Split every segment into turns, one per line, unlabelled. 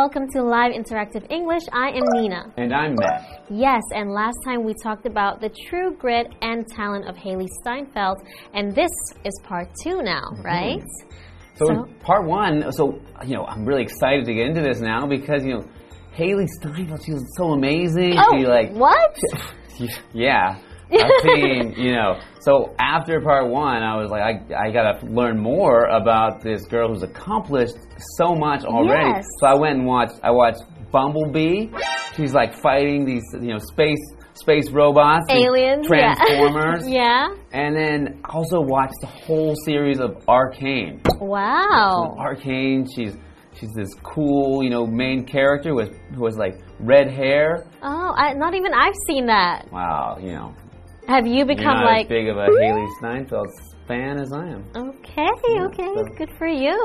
welcome to Live Interactive English. I am Nina.
And I'm Matt.
Yes, and last time we talked about the true grit and talent of Hailee Steinfeld, and this is part two now,
Mm-hmm.
right?
So,
So-
part one, so you know, I'm really excited to get into this now because you know, Hailee Steinfeld, she was so amazing.
Oh,
she like
what?
Yeah. I've seen, you know. So after part one, I was like, I, I gotta learn more about this girl who's accomplished so much already.
Yes.
So I went and watched. I watched Bumblebee. She's like fighting these, you know, space space robots,
Aliens.
Transformers.
yeah.
And then also watched the whole series of Arcane.
Wow.
Arcane, she's she's this cool, you know, main character with who has like red hair.
Oh, I, not even I've seen that.
Wow, you know,
Have you
You're
become
not
like
as big of a Hailee Steinfeld fan as I am.
Okay, okay,
so-
good for you.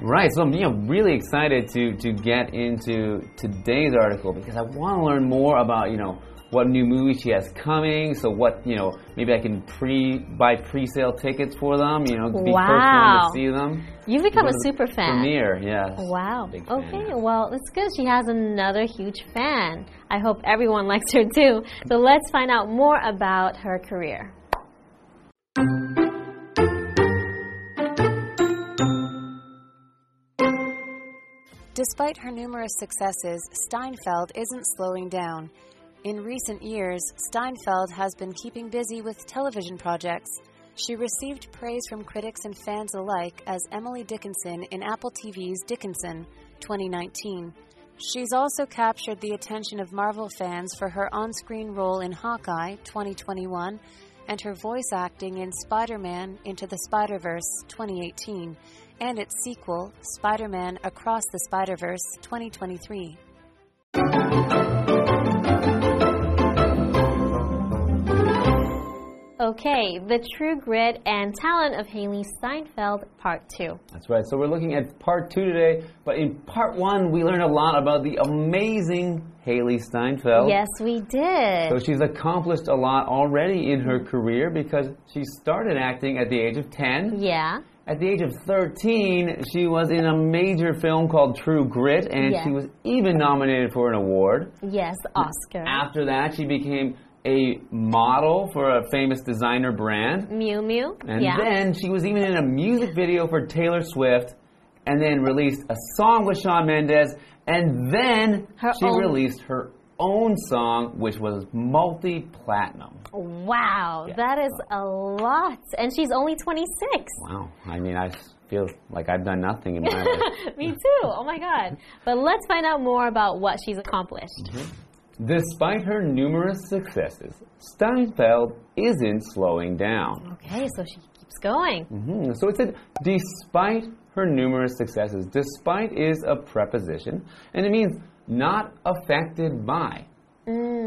Right, so I'm you know, really excited to to get into today's article because I want to learn more about you know what new movie she has coming. So what you know maybe I can pre buy pre-sale tickets for them. You know, be first one to see them.
You've become a super fan.
Premiere, yes.
Wow.
Fan,
Okay,
yeah.
well, it's good. She has another huge fan. I hope everyone likes her too. So let's find out more about her career.
Despite her numerous successes, Steinfeld isn't slowing down. In recent years, Steinfeld has been keeping busy with television projects. She received praise from critics and fans alike as Emily Dickinson in Apple TV's Dickinson 2019. She's also captured the attention of Marvel fans for her on screen role in Hawkeye 2021 and her voice acting in Spider Man Into the Spider Verse 2018 and its sequel, Spider Man Across the Spider Verse 2023.
Okay, the true grit and talent of Hailee Steinfeld, part two.
That's right. So we're looking at part two today, but in part one we learned a lot about the amazing Hailee Steinfeld.
Yes, we did.
So she's accomplished a lot already in her career because she started acting at the age of 10.
yeah.
At the age of 13, she was in a major film called True Grit, and
Yeah.
she was even nominated for an award.
Yes, Oscar.
After that, she became a model for a famous designer brand.
Miu Miu.
And
yeah.
then she was even in a music video for Taylor Swift, and then released a song with Shawn Mendes, and then
Her
she
own-
released her own song, which was multi platinum.
wow,
Yeah.
that is a lot. And she's only 26.
Wow. I mean, I feel like I've done nothing in my life.
Me too. Oh my God. But let's find out more about what she's accomplished. Mm-hmm.
Despite her numerous successes, Steinfeld isn't slowing down.
Okay, so she keeps going.
Mhm. So it said, despite her numerous successes, despite is a preposition, and it means not affected by.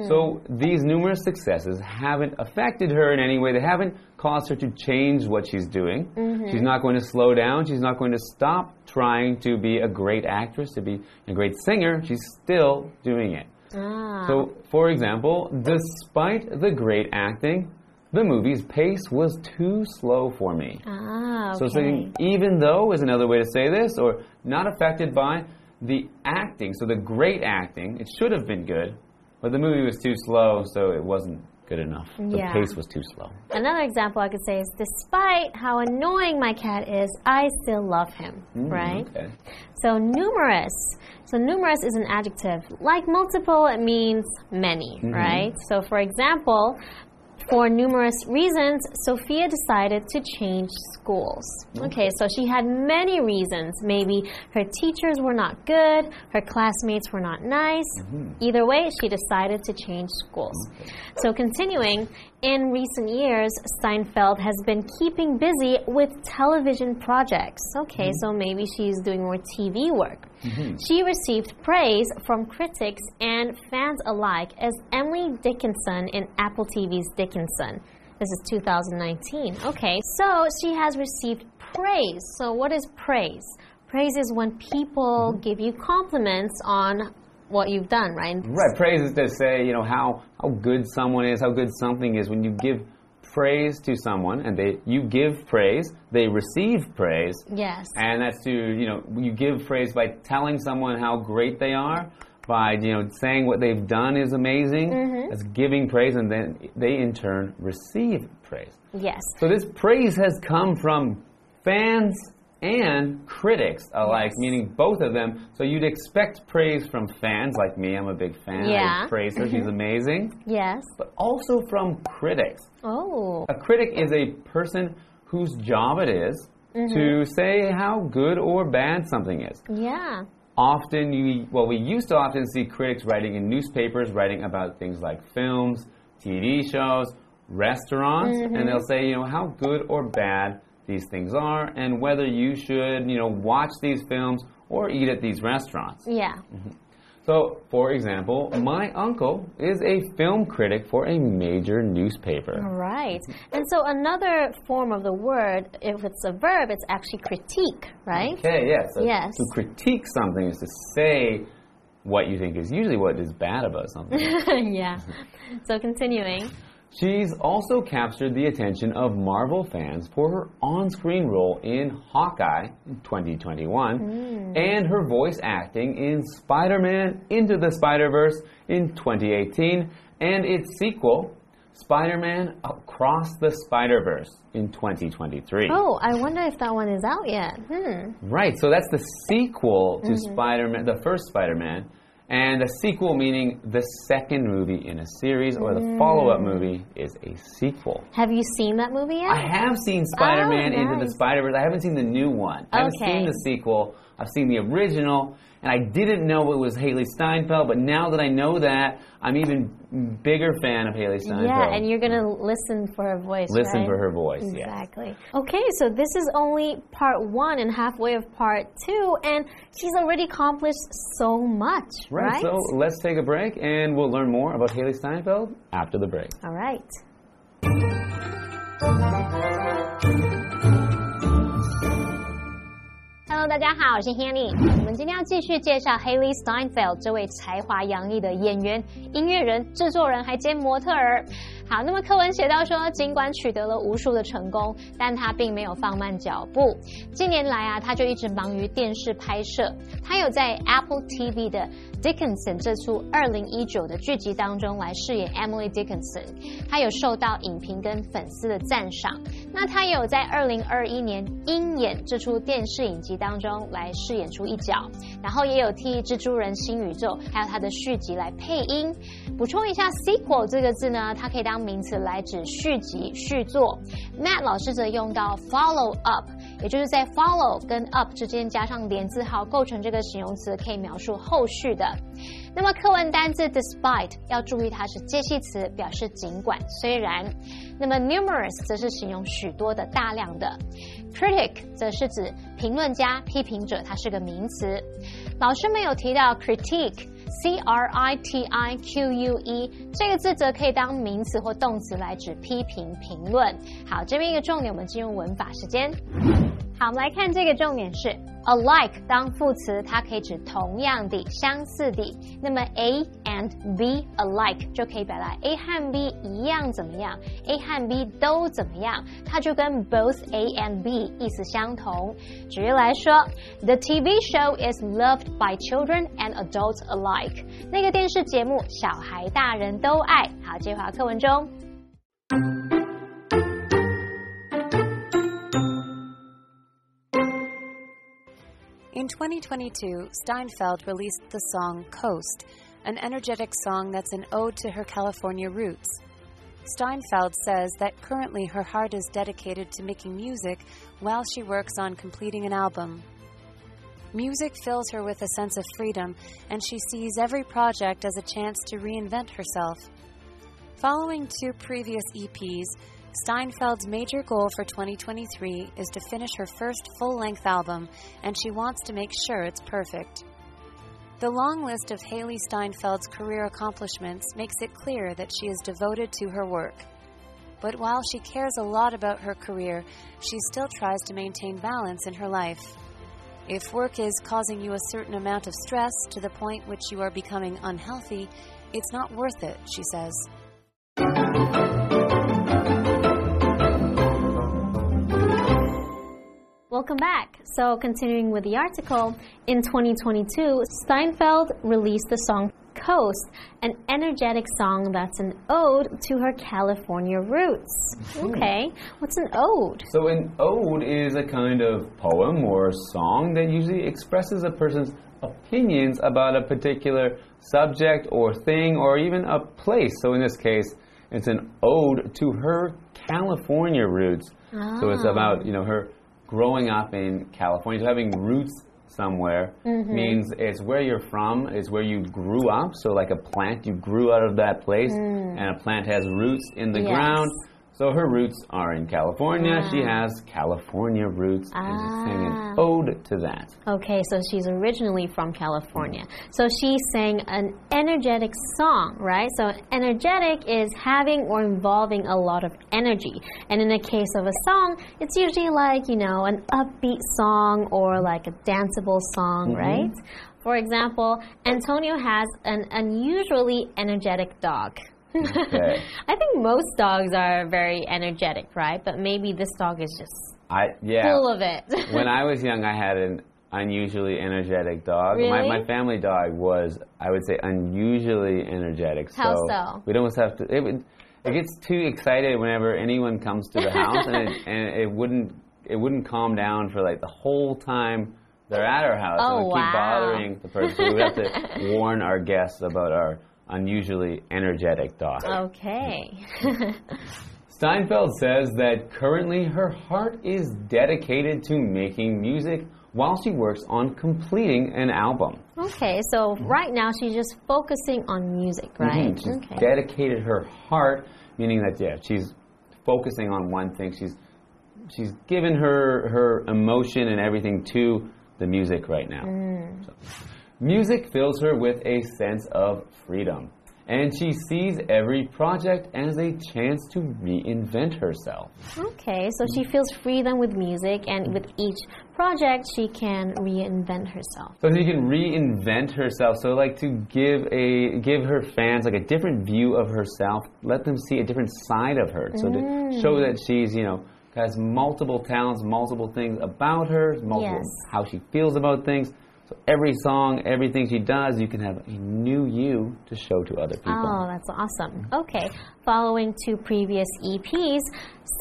So these numerous successes haven't affected her in any way. They haven't caused her to change what she's doing. She's not going to slow down. She's not going to stop trying to be a great actress, to be a great singer. She's still doing it.
Ah.
So, for example, despite the great acting, the movie's pace was too slow for me.
ah, okay.
So saying even though is another way to say this, or not affected by the acting. So the great acting, it should have been good, but the movie was too slow, so it wasn't good enough. The
Yeah.
pace was too slow.
Another example I could say is despite how annoying my cat is, I still love him,
Mm,
right?
Okay.
So numerous. So numerous is an adjective. Like multiple, it means many,
Mm-hmm.
right? So for example, for numerous reasons, Sophia decided to change schools. Mm. Okay, so she had many reasons. Maybe her teachers were not good, her classmates were not nice.
Mm-hmm.
Either way, she decided to change schools. Mm-hmm. So continuing, in recent years, Steinfeld has been keeping busy with television projects. Okay, mm-hmm. so maybe she's doing more TV work. Mm-hmm. She received praise from critics and fans alike as Emily Dickinson in Apple TV's Dickinson. This is 2019. Okay, so she has received praise. So, what is praise? Praise is when people mm-hmm. give you compliments on what you've done, right?
Right. Praise is to say, you know, how, how good someone is, how good something is. When you give praise to someone and they you give praise, they receive praise.
Yes.
And that's to, you know, you give praise by telling someone how great they are, by, you know, saying what they've done is amazing.
Mm-hmm.
That's giving praise and then they in turn receive praise.
Yes.
So this praise has come from fans and critics alike,
Yes.
meaning both of them. So you'd expect praise from fans like me. I'm a big fan.
Yeah.
I praise her. She's amazing.
Yes.
But also from critics.
Oh.
A critic is a person whose job it is
Mm-hmm.
to say how good or bad something is.
Yeah.
Often, you well, we used to often see critics writing in newspapers, writing about things like films, TV shows, restaurants,
Mm-hmm.
and they'll say, you know, how good or bad these things are, and whether you should, you know, watch these films or eat at these restaurants.
Yeah. Mm-hmm.
So, for example, my uncle is a film critic for a major newspaper.
Right. And so another form of the word, if it's a verb, it's actually critique, right?
Okay, yes. So
Yes.
To critique something is to say what you think is usually what is bad about something.
yeah. So continuing.
She's also captured the attention of Marvel fans for her on screen role in Hawkeye in 2021 and her voice acting in Spider Man Into the Spider Verse in 2018 and its sequel, Spider Man Across the Spider Verse in 2023.
Oh, I wonder if that one is out yet. Hmm.
Right, so that's the sequel to
Mm-hmm.
Spider Man, the first Spider Man. And a sequel meaning the second movie in a series, or the follow
Mm.
up movie is a sequel.
Have you seen that movie yet?
I have seen Spider Man
Oh,
Into the. Spider Verse. I haven't seen the new one. I haven't
Okay.
seen the sequel. I've seen the original, and I didn't know it was Hailee Steinfeld, but now that I know that, I'm even bigger fan of Hailee Steinfeld.
yeah, and you're gonna listen for her voice.
Listen
right?
for her voice, yes.
Exactly. Okay, so this is only part one and halfway of part two, and she's already accomplished so much, right?
Right, so let's take a break, and we'll learn more about Hailee Steinfeld after the break.
All right. Hello，大家好，我是 Hanny。我们今天要继续介绍 Haley Steinfeld 这位才华洋溢的演员、音乐人、制作人，还兼模特儿。好，那么课文写到说，尽管取得了无数的成功，但他并没有放慢脚步。近年来啊，他就一直忙于电视拍摄。他有在 Apple TV 的 Dickinson 这出2019的剧集当中来饰演 Emily Dickinson，他有受到影评跟粉丝的赞赏。那他也有在2021年《鹰眼》这出电视影集当中来饰演出一角，然后也有替《蜘蛛人新宇宙》还有他的续集来配音。补充一下，sequel 这个字呢，它可以当名词来指续集、续作。Matt 老师则用到 follow up，也就是在 follow 跟 up 之间加上连字号，构成这个形容词，可以描述后续的。那么课文单字 despite 要注意它是介系词，表示尽管、虽然。那么 numerous 则是形容许多的、大量的。Critic 则是指评论家、批评者，它是个名词。老师没有提到 critique。C R I T I Q U E 这个字则可以当名词或动词来指批评、评论。好，这边一个重点，我们进入文法时间。好，我们来看这个重点是 alike 当副词，它可以指同样的、相似的。那么 A and B alike 就可以表达 A 和 B 一样怎么样，A 和 B 都怎么样，它就跟 both A and B 意思相同。举例来说，The TV show is loved by children and adults alike。那个电视节目小孩大人都爱。好，接回课文中。
In 2022, Steinfeld released the song Coast, an energetic song that's an ode to her California roots. Steinfeld says that currently her heart is dedicated to making music while she works on completing an album. Music fills her with a sense of freedom, and she sees every project as a chance to reinvent herself. Following two previous EPs, Steinfeld's major goal for 2023 is to finish her first full length album, and she wants to make sure it's perfect. The long list of Haley Steinfeld's career accomplishments makes it clear that she is devoted to her work. But while she cares a lot about her career, she still tries to maintain balance in her life. If work is causing you a certain amount of stress to the point which you are becoming unhealthy, it's not worth it, she says.
Welcome back. So, continuing with the article, in 2022, Steinfeld released the song Coast, an energetic song that's an ode to her California roots. Hmm. Okay, what's an ode?
So, an ode is a kind of poem or song that usually expresses a person's opinions about a particular subject or thing or even a place. So, in this case, it's an ode to her California roots. So, it's ah. about, you know, her growing up in California, so having roots somewhere
Mm-hmm.
means it's where you're from, it's where you grew up. So, like a plant, you grew out of that place, and a plant has roots in the
Mm. Yes.
ground. So, her roots are in California. She
Ah.
has California roots, and she's
Ah.
an ode to that.
Okay, so she's originally from California. So she sang an energetic song, right? So energetic is having or involving a lot of energy. And in the case of a song, it's usually like, you know, an upbeat song or like a danceable song, right? For example, Antonio has an unusually energetic dog.
Okay.
I think most dogs are very energetic, right? But maybe this dog is just
I yeah.
full of it.
when I was young, I had an unusually energetic dog. My,
Really?
my family dog was, I would say, unusually energetic.
How so?
We'd almost have to. It, would, it gets too excited whenever anyone comes to the house, and, it, and it wouldn't it wouldn't calm down for like the whole time they're at our house.
Oh,
it would
wow.
keep bothering the person. So we have to warn our guests about our unusually energetic dog.
okay.
Steinfeld says that currently her heart is dedicated to making music while she works on completing an album.
Okay, so right now she's just focusing on music, right?
Mhm. She's
Okay.
dedicated her heart, meaning that yeah, she's focusing on one thing. She's she's given her her emotion and everything to the music right now.
Mm.
So, music fills her with a sense of freedom, and she sees every project as a chance to reinvent herself.
Okay, so she feels freedom with music, and with each project, she can reinvent herself.
So she can reinvent herself. So like to give a give her fans like a different view of herself. Let them see a different side of her. So to mm. show that she's you know has multiple talents, multiple things about her, multiple
Yes.
how she feels about things. So every song, everything she does, you can have a new you to show to other people.
Oh, that's awesome. Okay, following two previous EPs,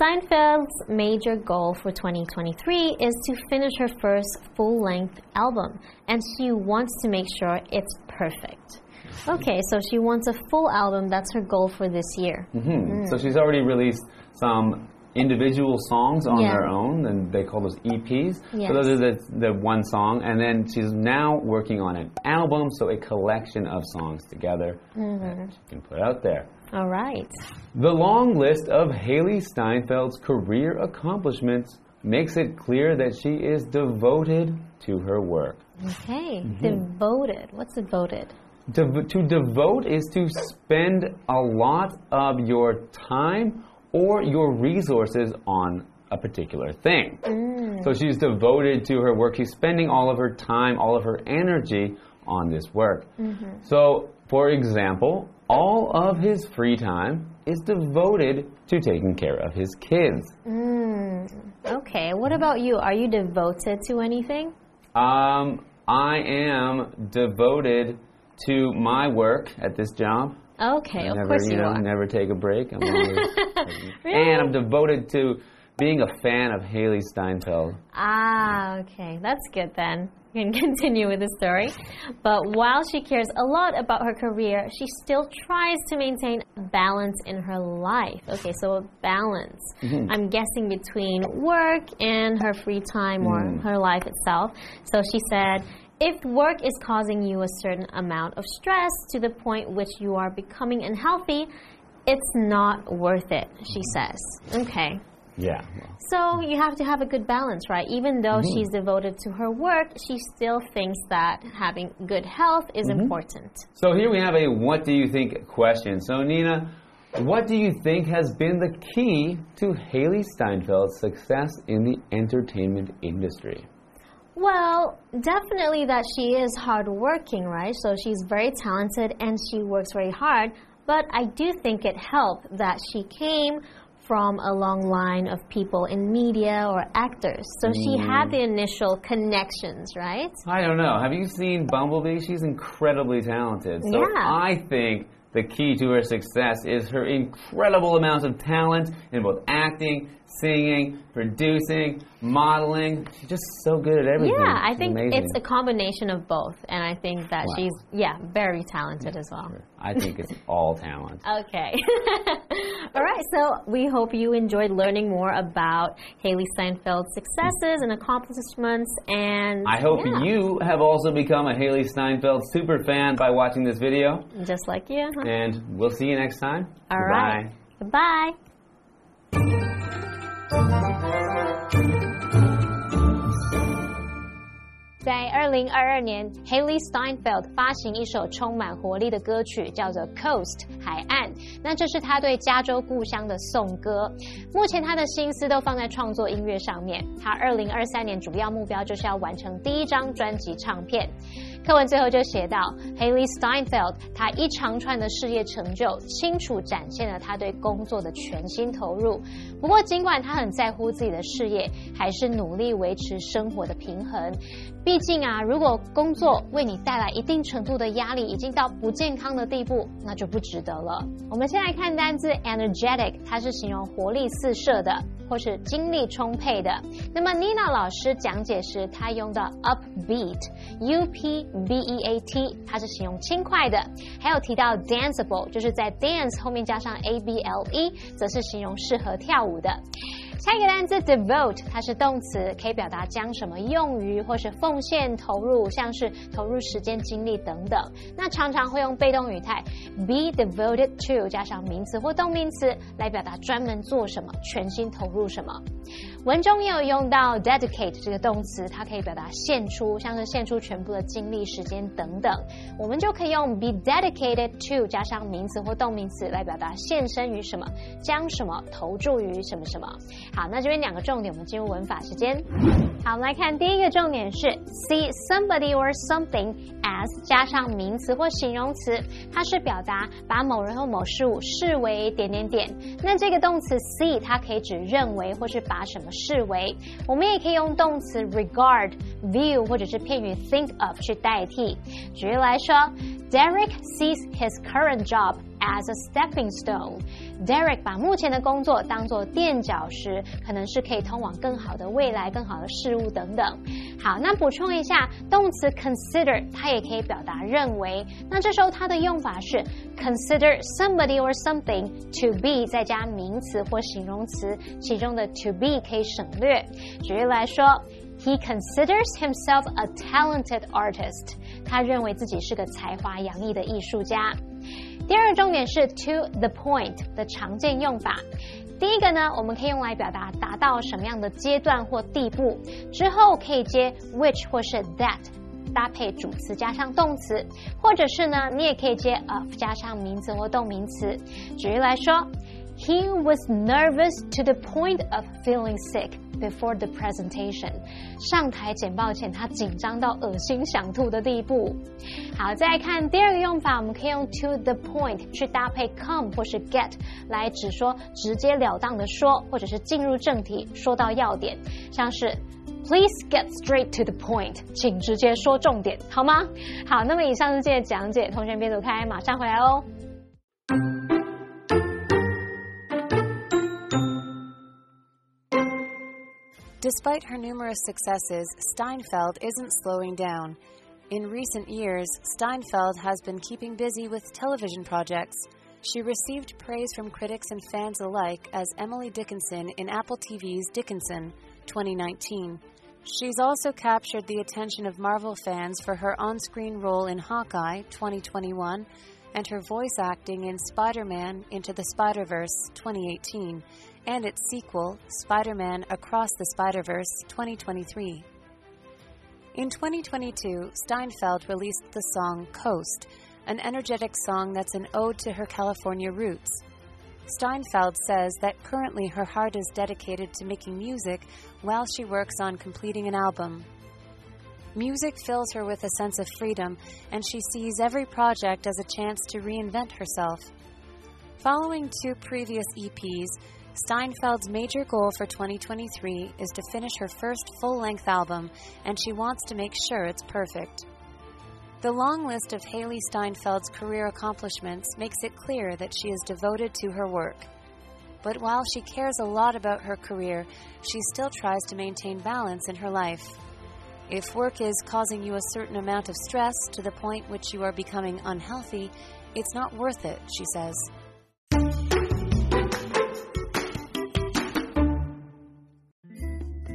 Steinfeld's major goal for 2023 is to finish her first full length album, and she wants to make sure it's perfect. Okay, so she wants a full album. That's her goal for this year.
Hmm. So she's already released some individual songs on
Yeah.
their own, and they call those EPs.
Yes.
So those are the, the one song, and then she's now working on an album, so a collection of songs together
Mm-hmm.
that she can put out there.
All right.
The long list of Hailee Steinfeld's career accomplishments makes it clear that she is devoted to her work.
Okay,
Mm-hmm.
devoted. What's devoted?
Dev- to devote is to spend a lot of your time or your resources on a particular thing. So she's devoted to her work. She's spending all of her time, all of her energy on this work. So, for example, all of his free time is devoted to taking care of his kids.
Mm, okay, what about you? Are you devoted to anything?
Um, I am devoted to my work at this job.
Okay, of
never,
course you,
know,
are.
never take a break. I'm always,
Really?
and I'm devoted to being a fan of Hailee Steinfeld.
Ah, okay, that's good then. We can continue with the story. But while she cares a lot about her career, she still tries to maintain balance in her life. Okay, so balance. I'm guessing between work and her free time or her life itself. So she said, if work is causing you a certain amount of stress to the point which you are becoming unhealthy, it's not worth it, she mm-hmm. says. Okay.
Yeah. well,
So you have to have a good balance, right? Even though mm-hmm. she's devoted to her work, she still thinks that having good health is mm-hmm. important.
So here we have a what do you think question. So Nina, what do you think has been the key to Hailee Steinfeld's success in the entertainment industry?
Well, definitely that she is hardworking, right? So she's very talented and she works very hard. But I do think it helped that she came
from a long line of people in media or actors. So she
Mm.
had the initial connections, right?
I don't know. Have you seen Bumblebee? She's incredibly talented. So
Yeah.
I think the key to her success is her incredible amounts of talent in both acting, singing, producing, modeling. She's just so good at everything.
Yeah, I
She's
think
amazing.
it's a combination of both, and I think that
Wow.
she's yeah very talented as well.
I think it's all talent.
Okay. All right, so we hope you enjoyed learning more about Hailee Steinfeld's successes and accomplishments and
I hope
yeah,
you have also become a Hailee Steinfeld super fan by watching this video.
just like you. huh?
and we'll see you next time.
All right. Goodbye. 在二零二二年，Hailee Steinfeld 发行一首充满活力的歌曲，叫做《Coast》海岸。那这是他对加州故乡的颂歌。目前他的心思都放在创作音乐上面。他二零二三年主要目标就是要完成第一张专辑唱片。课文最后就写到，Haley Steinfeld 他一长串的事业成就，清楚展现了他对工作的全心投入。不过，尽管他很在乎自己的事业，还是努力维持生活的平衡。毕竟啊，如果工作为你带来一定程度的压力，已经到不健康的地步，那就不值得了。我们先来看单字 energetic，它是形容活力四射的，或是精力充沛的。那么 Nina 老师讲解时，她用的 upbeat，u p b e a t，它是形容轻快的。还有提到 danceable，就是在 dance 后面加上 a b l e，则是形容适合跳舞的。下一个单词 devote，它是动词，可以表达将什么用于或是奉献、投入，像是投入时间、精力等等。那常常会用被动语态 be devoted to 加上名词或动名词来表达专门做什么、全心投入什么。文中也有用到 dedicate 这个动词，它可以表达献出，像是献出全部的精力、时间等等。我们就可以用 be dedicated to 加上名词或动名词来表达献身于什么，将什么投注于什么什么。好，那这边两个重点，我们进入文法时间。好，我们来看第一个重点是 see somebody or something as 加上名词或形容词，它是表达把某人或某事物视为点点点。那这个动词 see 它可以指认为或是把什么视为，我们也可以用动词 regard、view 或者是片语 think of 去代替。举例来说，Derek sees his current job as a stepping stone。Derek 把目前的工作当做垫脚石，可能是可以通往更好的未来、更好的事物等等。好，那补充一下，动词 consider 它也可以表达认为。那这时候它的用法是 consider somebody or something to be 再加名词或形容词，其中的 to be 可以省略。举例来说。He considers himself a talented artist. 他认为自己是个才华洋溢的艺术家。第二个重点是 to the point 的常见用法。第一个呢，我们可以用来表达达到什么样的阶段或地步，之后可以接 which 或是 that。搭配主词加上动词，或者是呢，你也可以接 of 加上名词或动名词。举例来说，He was nervous to the point of feeling sick before the presentation。上台简报前，他紧张到恶心想吐的地步。好，再来看第二个用法，我们可以用 to the point 去搭配 come 或是 get 来指说直截了当的说，或者是进入正题，说到要点，像是。Please get straight to the point，请直接说重点，好吗？好，那么以上是今天的讲解，同学别走开，马上回来哦。
Despite her numerous successes, Steinfeld isn't slowing down. In recent years, Steinfeld has been keeping busy with television projects. She received praise from critics and fans alike as Emily Dickinson in Apple TV's Dickinson 2019. She's also captured the attention of Marvel fans for her on screen role in Hawkeye 2021 and her voice acting in Spider Man Into the Spider Verse 2018 and its sequel, Spider Man Across the Spider Verse 2023. In 2022, Steinfeld released the song Coast, an energetic song that's an ode to her California roots. Steinfeld says that currently her heart is dedicated to making music while she works on completing an album. Music fills her with a sense of freedom, and she sees every project as a chance to reinvent herself. Following two previous EPs, Steinfeld's major goal for 2023 is to finish her first full length album, and she wants to make sure it's perfect. The long list of Hailee Steinfeld's career accomplishments makes it clear that she is devoted to her work. But while she cares a lot about her career, she still tries to maintain balance in her life. If work is causing you a certain amount of stress to the point which you are becoming unhealthy, it's not worth it, she says.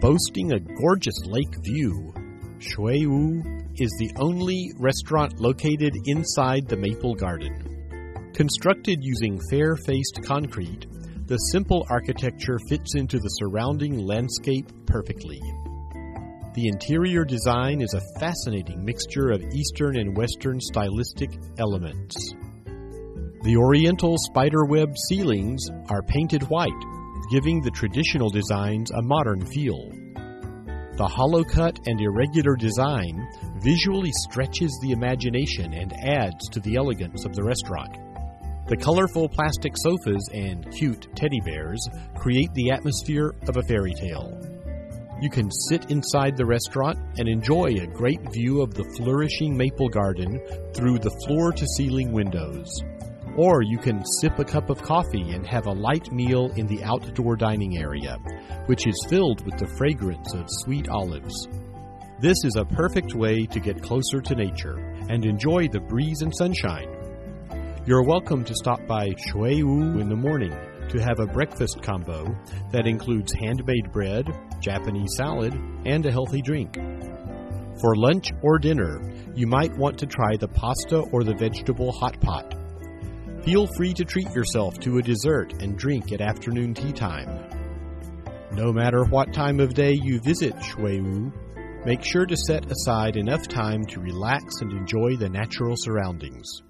Boasting a gorgeous lake view, Shui is the only restaurant located inside the Maple Garden. Constructed using fair faced concrete, the simple architecture fits into the surrounding landscape perfectly. The interior design is a fascinating mixture of Eastern and Western stylistic elements. The Oriental spiderweb ceilings are painted white, giving the traditional designs a modern feel. The hollow cut and irregular design visually stretches the imagination and adds to the elegance of the restaurant. The colorful plastic sofas and cute teddy bears create the atmosphere of a fairy tale. You can sit inside the restaurant and enjoy a great view of the flourishing maple garden through the floor to ceiling windows. Or you can sip a cup of coffee and have a light meal in the outdoor dining area, which is filled with the fragrance of sweet olives. This is a perfect way to get closer to nature and enjoy the breeze and sunshine. You're welcome to stop by Shuiwu in the morning to have a breakfast combo that includes handmade bread, Japanese salad, and a healthy drink. For lunch or dinner, you might want to try the pasta or the vegetable hot pot. Feel free to treat yourself to a dessert and drink at afternoon tea time. No matter what time of day you visit Shuiwu, make sure to set aside enough time to relax and enjoy the natural surroundings.